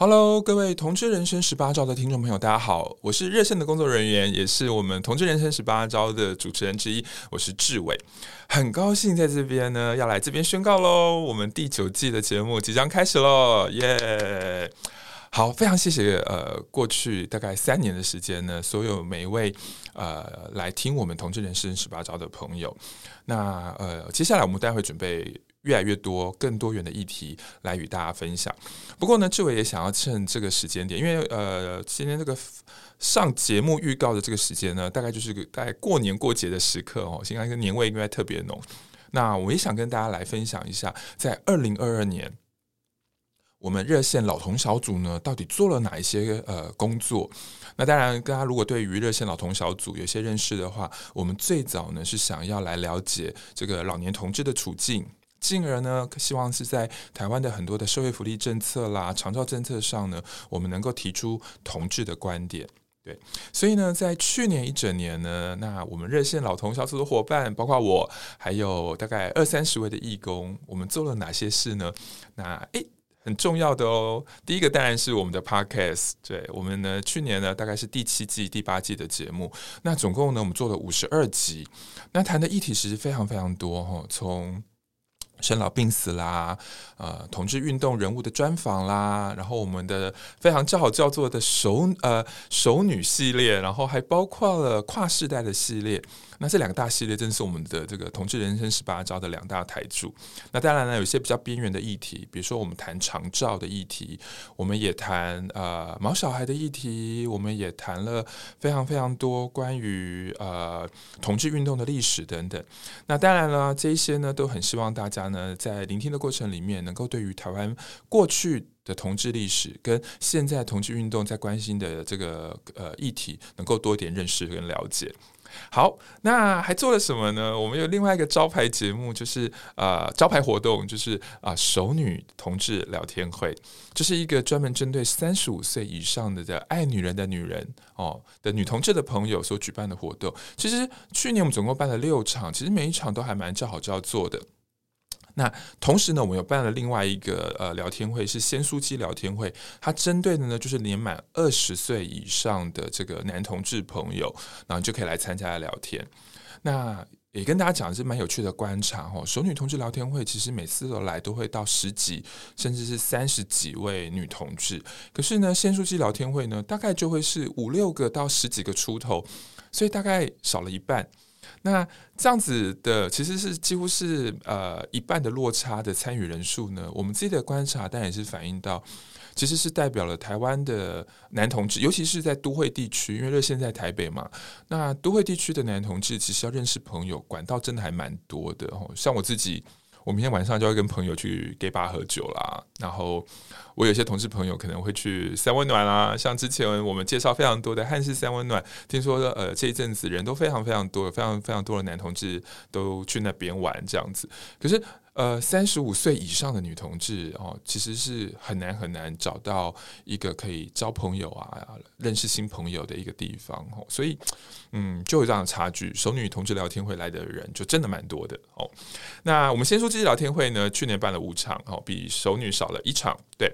Hello，各位同志人生十八招的听众朋友，大家好，我是热线的工作人员，也是我们同志人生十八招的主持人之一，我是志伟，很高兴在这边呢，要来这边宣告喽，我们第九季的节目即将开始喽，耶！好，非常谢谢呃，过去大概三年的时间呢，所有每一位呃来听我们同志人生十八招的朋友，那呃，接下来我们待会准备。越来越多、更多元的议题来与大家分享。不过呢，志伟也想要趁这个时间点，因为呃，今天这个上节目预告的这个时间呢，大概就是个大概过年过节的时刻哦，现在一个年味应该特别浓。那我也想跟大家来分享一下，在二零二二年，我们热线老同小组呢，到底做了哪一些呃工作？那当然，大家如果对于热线老同小组有些认识的话，我们最早呢是想要来了解这个老年同志的处境。进而呢，希望是在台湾的很多的社会福利政策啦、长照政策上呢，我们能够提出同志的观点。对，所以呢，在去年一整年呢，那我们热线老同小组的伙伴，包括我，还有大概二三十位的义工，我们做了哪些事呢？那诶，很重要的哦，第一个当然是我们的 Podcast。对，我们呢，去年呢，大概是第七季、第八季的节目，那总共呢，我们做了五十二集，那谈的议题其实非常非常多哈，从生老病死啦，呃，同志运动人物的专访啦，然后我们的非常叫好叫座的熟呃熟女系列，然后还包括了跨世代的系列。那这两个大系列正是我们的这个同志人生十八招的两大台柱。那当然呢，有些比较边缘的议题，比如说我们谈长照的议题，我们也谈呃毛小孩的议题，我们也谈了非常非常多关于呃同志运动的历史等等。那当然了，这一些呢都很希望大家呢在聆听的过程里面，能够对于台湾过去的同志历史跟现在同志运动在关心的这个呃议题，能够多一点认识跟了解。好，那还做了什么呢？我们有另外一个招牌节目，就是呃招牌活动，就是啊、熟女同志聊天会，这、是一个专门针对三十五岁以上的的爱女人的女人哦的女同志的朋友所举办的活动。其实去年我们总共办了六场，其实每一场都还蛮叫好叫座的。那同时呢，我们有办了另外一个呃聊天会，是鲜酥鸡聊天会。它针对的呢，就是年满二十岁以上的这个男同志朋友，然后就可以来参加聊天。那也跟大家讲的是蛮有趣的观察哦。熟女同志聊天会其实每次都来都会到十几，甚至是三十几位女同志。可是呢，先书记聊天会呢，大概就会是五六个到十几个出头，所以大概少了一半。那这样子的其实是几乎是呃一半的落差的参与人数呢，我们自己的观察，但也是反映到，其实是代表了台湾的男同志，尤其是在都会地区，因为热线在台北嘛，那都会地区的男同志其实要认识朋友管道真的还蛮多的哦，像我自己。我明天晚上就要跟朋友去 gay bar 喝酒啦，然后我有些同事朋友可能会去三温暖啦，像之前我们介绍非常多的汉室三温暖，听说呃这一阵子人都非常非常多，非常非常多的男同志都去那边玩这样子，可是。呃，三十五岁以上的女同志哦，其实是很难很难找到一个可以交朋友啊、认识新朋友的一个地方哦，所以嗯，就有这样的差距。熟女同志聊天会来的人就真的蛮多的哦。那我们先说这些聊天会呢，去年办了五场哦，比熟女少了一场，对。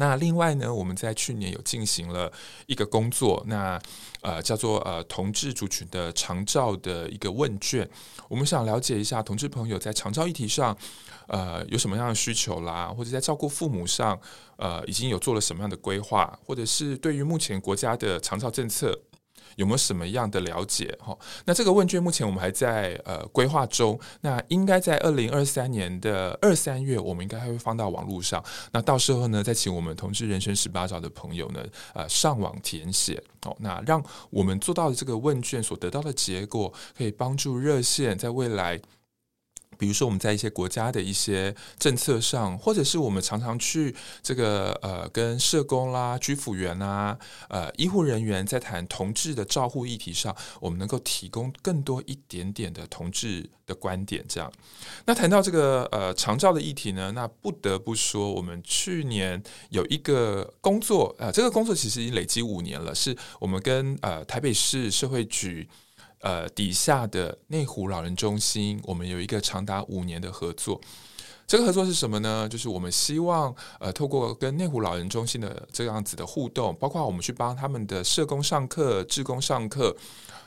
那另外呢，我们在去年有进行了一个工作，那呃叫做呃同志族群的长照的一个问卷，我们想了解一下同志朋友在长照议题上，呃有什么样的需求啦，或者在照顾父母上，呃已经有做了什么样的规划，或者是对于目前国家的长照政策。有没有什么样的了解？哈，那这个问卷目前我们还在呃规划中，那应该在二零二三年的二三月，我们应该还会放到网络上。那到时候呢，再请我们同志人生十八招的朋友呢，呃，上网填写。哦，那让我们做到的这个问卷所得到的结果，可以帮助热线在未来比如说，我们在一些国家的一些政策上，或者是我们常常去这个呃，跟社工啦、居服员啊、呃医护人员在谈同志的照护议题上，我们能够提供更多一点点的同志的观点。这样，那谈到这个呃长照的议题呢，那不得不说，我们去年有一个工作啊、呃，这个工作其实已经累积五年了，是我们跟呃台北市社会局。呃，底下的内湖老人中心，我们有一个长达五年的合作。这个合作是什么呢？就是我们希望呃，透过跟内湖老人中心的这样子的互动，包括我们去帮他们的社工上课、志工上课，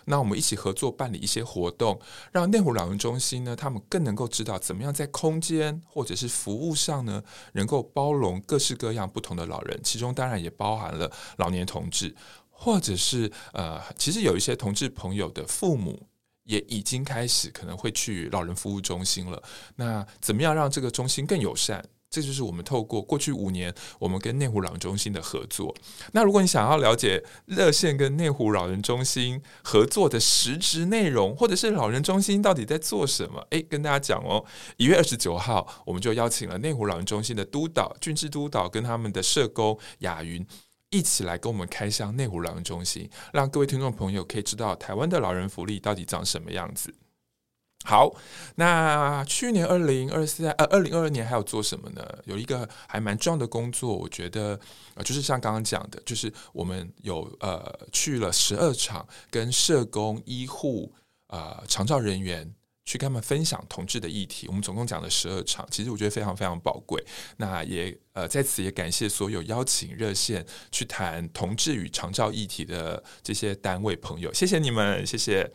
那我们一起合作办理一些活动，让内湖老人中心呢，他们更能够知道怎么样在空间或者是服务上呢，能够包容各式各样不同的老人，其中当然也包含了老年同志。或者是呃，其实有一些同志朋友的父母也已经开始可能会去老人服务中心了。那怎么样让这个中心更友善？这就是我们透过过去五年我们跟内湖老人中心的合作。那如果你想要了解热线跟内湖老人中心合作的实质内容，或者是老人中心到底在做什么？诶，跟大家讲哦，一月二十九号我们就邀请了内湖老人中心的督导俊智督导跟他们的社工雅云。一起来跟我们开箱内湖老人中心，让各位听众朋友可以知道台湾的老人福利到底长什么样子。好，那去年二零二四呃二零二二年还有做什么呢？有一个还蛮重要的工作，我觉得呃就是像刚刚讲的，就是我们有呃去了十二场跟社工、医护、呃长照人员。去跟他们分享同志的议题，我们总共讲了十二场，其实我觉得非常非常宝贵。那也呃在此也感谢所有邀请热线去谈同志与长照议题的这些单位朋友，谢谢你们，谢谢。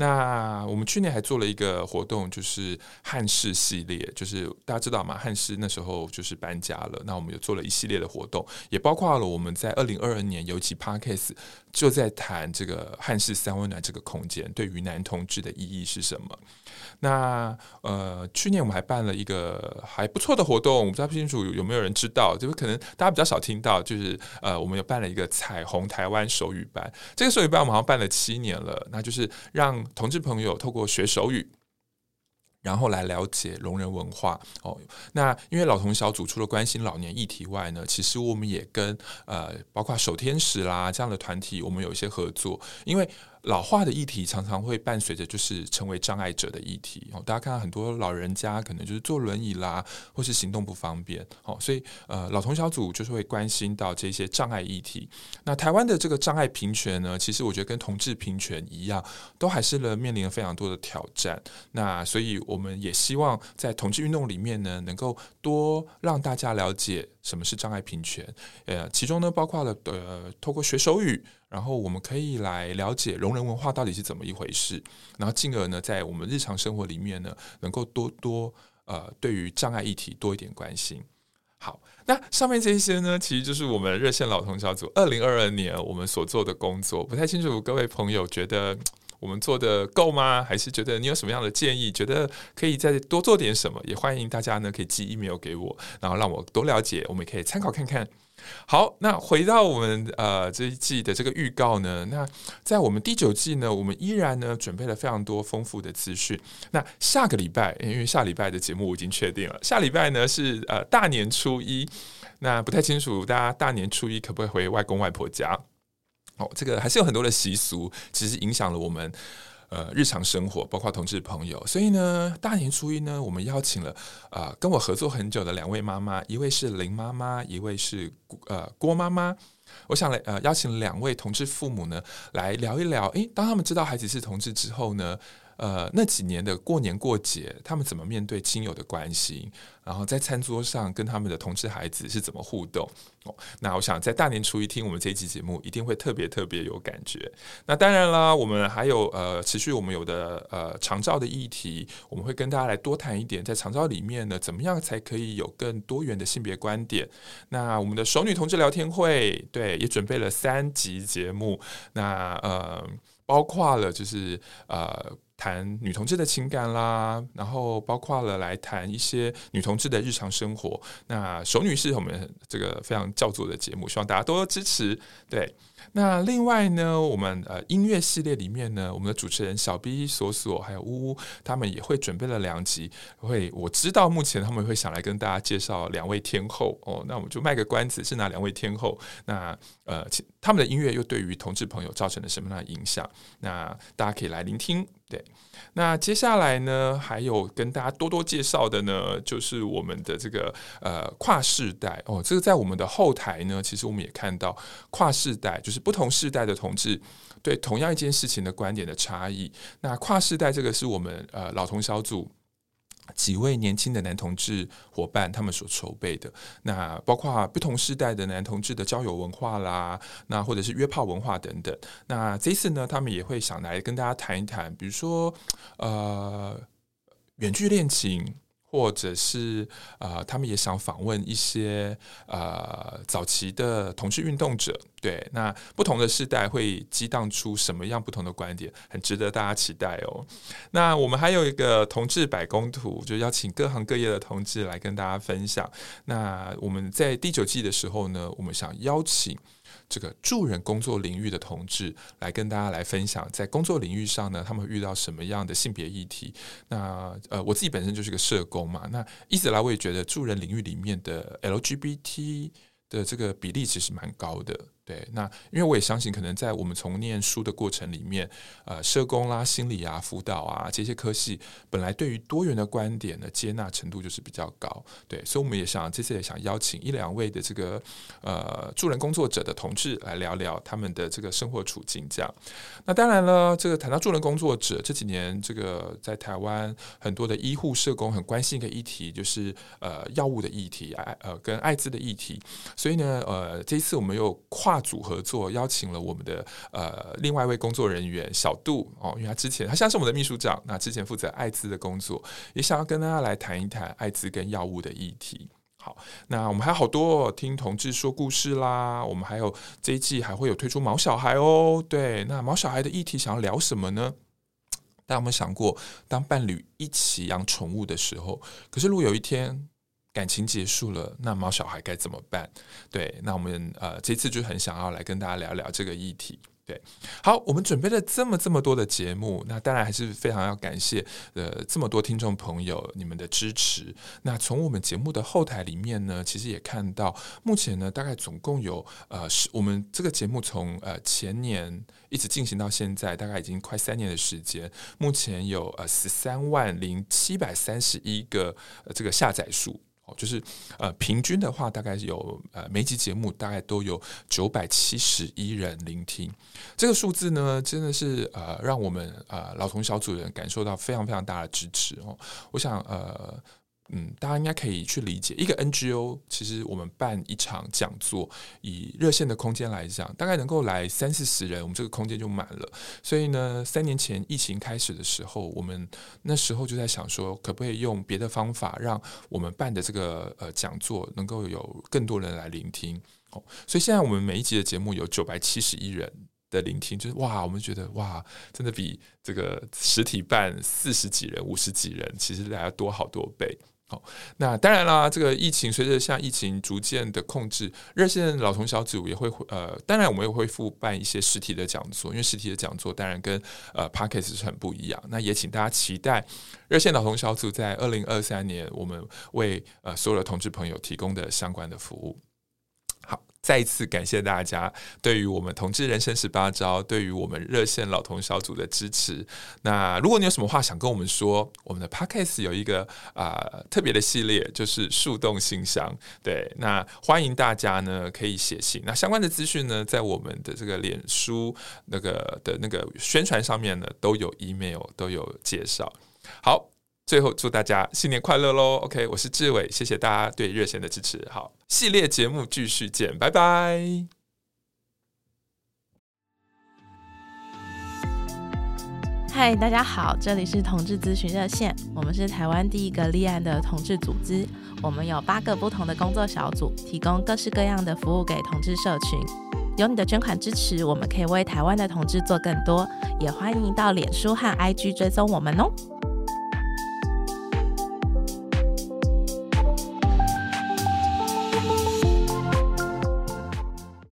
那我们去年还做了一个活动，就是汉室系列，就是大家知道吗？汉室那时候就是搬家了，那我们有做了一系列的活动，也包括了我们在二零二二年尤其 Podcast 就在谈这个汉室三温暖这个空间对于男同志的意义是什么。那呃，去年我们还办了一个还不错的活动，我不知道不清楚有没有人知道，就是可能大家比较少听到，就是呃，我们有办了一个彩虹台湾手语班，这个手语班我们好像办了七年了，那就是让同志朋友透过学手语，然后来了解聋人文化哦。那因为老同小组除了关心老年议题外呢，其实我们也跟呃包括守天使啦这样的团体，我们有一些合作，因为。老化的议题常常会伴随着就是成为障碍者的议题哦，大家看到很多老人家可能就是坐轮椅啦，或是行动不方便哦，所以呃老同小组就是会关心到这些障碍议题。那台湾的这个障碍平权呢，其实我觉得跟同志平权一样，都还是呢面临了非常多的挑战。那所以我们也希望在同志运动里面呢，能够多让大家了解什么是障碍平权。呃，其中呢包括了呃透过学手语。然后我们可以来了解聋人文化到底是怎么一回事，然后进而呢，在我们日常生活里面呢，能够多多呃对于障碍议题多一点关心。好，那上面这些呢，其实就是我们热线老同小组二零二二年我们所做的工作。不太清楚各位朋友觉得我们做的够吗？还是觉得你有什么样的建议？觉得可以再多做点什么？也欢迎大家呢可以寄 email 给我，然后让我多了解，我们也可以参考看看。好，那回到我们呃这一季的这个预告呢，那在我们第九季呢，我们依然呢准备了非常多丰富的资讯。那下个礼拜，因为下礼拜的节目我已经确定了，下礼拜呢是呃大年初一，那不太清楚大家大年初一可不可以回外公外婆家？哦，这个还是有很多的习俗，其实影响了我们。呃，日常生活包括同志朋友，所以呢，大年初一呢，我们邀请了、呃，跟我合作很久的两位妈妈，一位是林妈妈，一位是呃郭妈妈。我想来呃邀请两位同志父母呢，来聊一聊，诶，当他们知道孩子是同志之后呢，呃，那几年的过年过节，他们怎么面对亲友的关心？然后在餐桌上跟他们的同志孩子是怎么互动？哦，那我想在大年初一听我们这一期节目，一定会特别特别有感觉。那当然啦，我们还有呃持续我们有的呃长照的议题，我们会跟大家来多谈一点，在长照里面呢，怎么样才可以有更多元的性别观点？那我们的熟女同志聊天会，对，也准备了三集节目，那呃包括了就是呃。谈女同志的情感啦，然后包括了来谈一些女同志的日常生活。那熟女是我们这个非常叫座的节目，希望大家多多支持。对，那另外呢，我们呃音乐系列里面呢，我们的主持人小 B、锁锁还有呜呜，他们也会准备了两集，会我知道目前他们会想来跟大家介绍两位天后哦，那我们就卖个关子，是哪两位天后？那呃，他们的音乐又对于同志朋友造成了什么样的影响？那大家可以来聆听。对，那接下来呢，还有跟大家多多介绍的呢，就是我们的这个呃跨世代哦，这个在我们的后台呢，其实我们也看到跨世代，就是不同世代的同志对同样一件事情的观点的差异。那跨世代这个是我们呃老同小组。几位年轻的男同志伙伴，他们所筹备的，那包括不同时代的男同志的交友文化啦，那或者是约炮文化等等。那这次呢，他们也会想来跟大家谈一谈，比如说，呃，远距恋情。或者是呃，他们也想访问一些呃早期的同志运动者，对，那不同的世代会激荡出什么样不同的观点，很值得大家期待哦。那我们还有一个同志百工图，就邀请各行各业的同志来跟大家分享。那我们在第九季的时候呢，我们想邀请。这个助人工作领域的同志来跟大家来分享，在工作领域上呢，他们遇到什么样的性别议题？那呃，我自己本身就是个社工嘛，那一直来我也觉得助人领域里面的 LGBT 的这个比例其实蛮高的。对，那因为我也相信，可能在我们从念书的过程里面，呃，社工啦、心理啊、辅导啊这些科系，本来对于多元的观点的接纳程度就是比较高。对，所以我们也想这次也想邀请一两位的这个呃助人工作者的同志来聊聊他们的这个生活处境。这样，那当然了，这个谈到助人工作者，这几年这个在台湾很多的医护社工很关心一个议题，就是呃药物的议题，艾呃跟艾滋的议题。所以呢，呃，这一次我们又跨。组合作邀请了我们的呃另外一位工作人员小杜哦，因为他之前他现在是我们的秘书长，那之前负责艾滋的工作，也想要跟大家来谈一谈艾滋跟药物的议题。好，那我们还有好多、听同志说故事啦，我们还有这一季还会有推出毛小孩哦。对，那毛小孩的议题想要聊什么呢？大家有没有想过，当伴侣一起养宠物的时候，可是如果有一天，感情结束了，那毛小孩该怎么办？对，那我们呃这次就很想要来跟大家聊聊这个议题。对，好，我们准备了这么这么多的节目，那当然还是非常要感谢呃这么多听众朋友你们的支持。那从我们节目的后台里面呢，其实也看到，目前呢大概总共有呃是我们这个节目从呃前年一直进行到现在，大概已经快三年的时间，目前有呃十三万零七百三十一个呃这个下载数。就是呃，平均的话，大概有呃，每集节目大概都有九百七十一人聆听，这个数字呢，真的是呃，让我们呃老同小组人感受到非常非常大的支持哦。我想呃。嗯，大家应该可以去理解，一个 NGO 其实我们办一场讲座，以热线的空间来讲，大概能够来三四十人，我们这个空间就满了。所以呢，三年前疫情开始的时候，我们那时候就在想说，可不可以用别的方法，让我们办的这个呃讲座能够有更多人来聆听。哦，所以现在我们每一集的节目有九百七十一人的聆听，就是哇，我们觉得哇，真的比这个实体办四十几人、五十几人，其实大家多好多倍。好，那当然啦，这个疫情随着像疫情逐渐的控制，热线老同小组也会呃，当然我们也会复办一些实体的讲座，因为实体的讲座当然跟呃 Podcast 是很不一样。那也请大家期待热线老同小组在二零二三年，我们为呃所有的同志朋友提供的相关的服务。再一次感谢大家对于我们同志人生十八招，对于我们热线老同小组的支持。那如果你有什么话想跟我们说，我们的 Podcast 有一个啊、特别的系列，就是树洞信箱。对，那欢迎大家呢可以写信。那相关的资讯呢，在我们的这个脸书那个的那个宣传上面呢，都有 email 都有介绍。好。最后祝大家新年快乐喽！OK，我是志伟，谢谢大家对热线的支持。好，系列节目继续见，拜拜。嗨，大家好，这里是同志咨询热线，我们是台湾第一个立案的同志组织，我们有八个不同的工作小组，提供各式各样的服务给同志社群。有你的捐款支持，我们可以为台湾的同志做更多，也欢迎到脸书和 IG 追踪我们哦。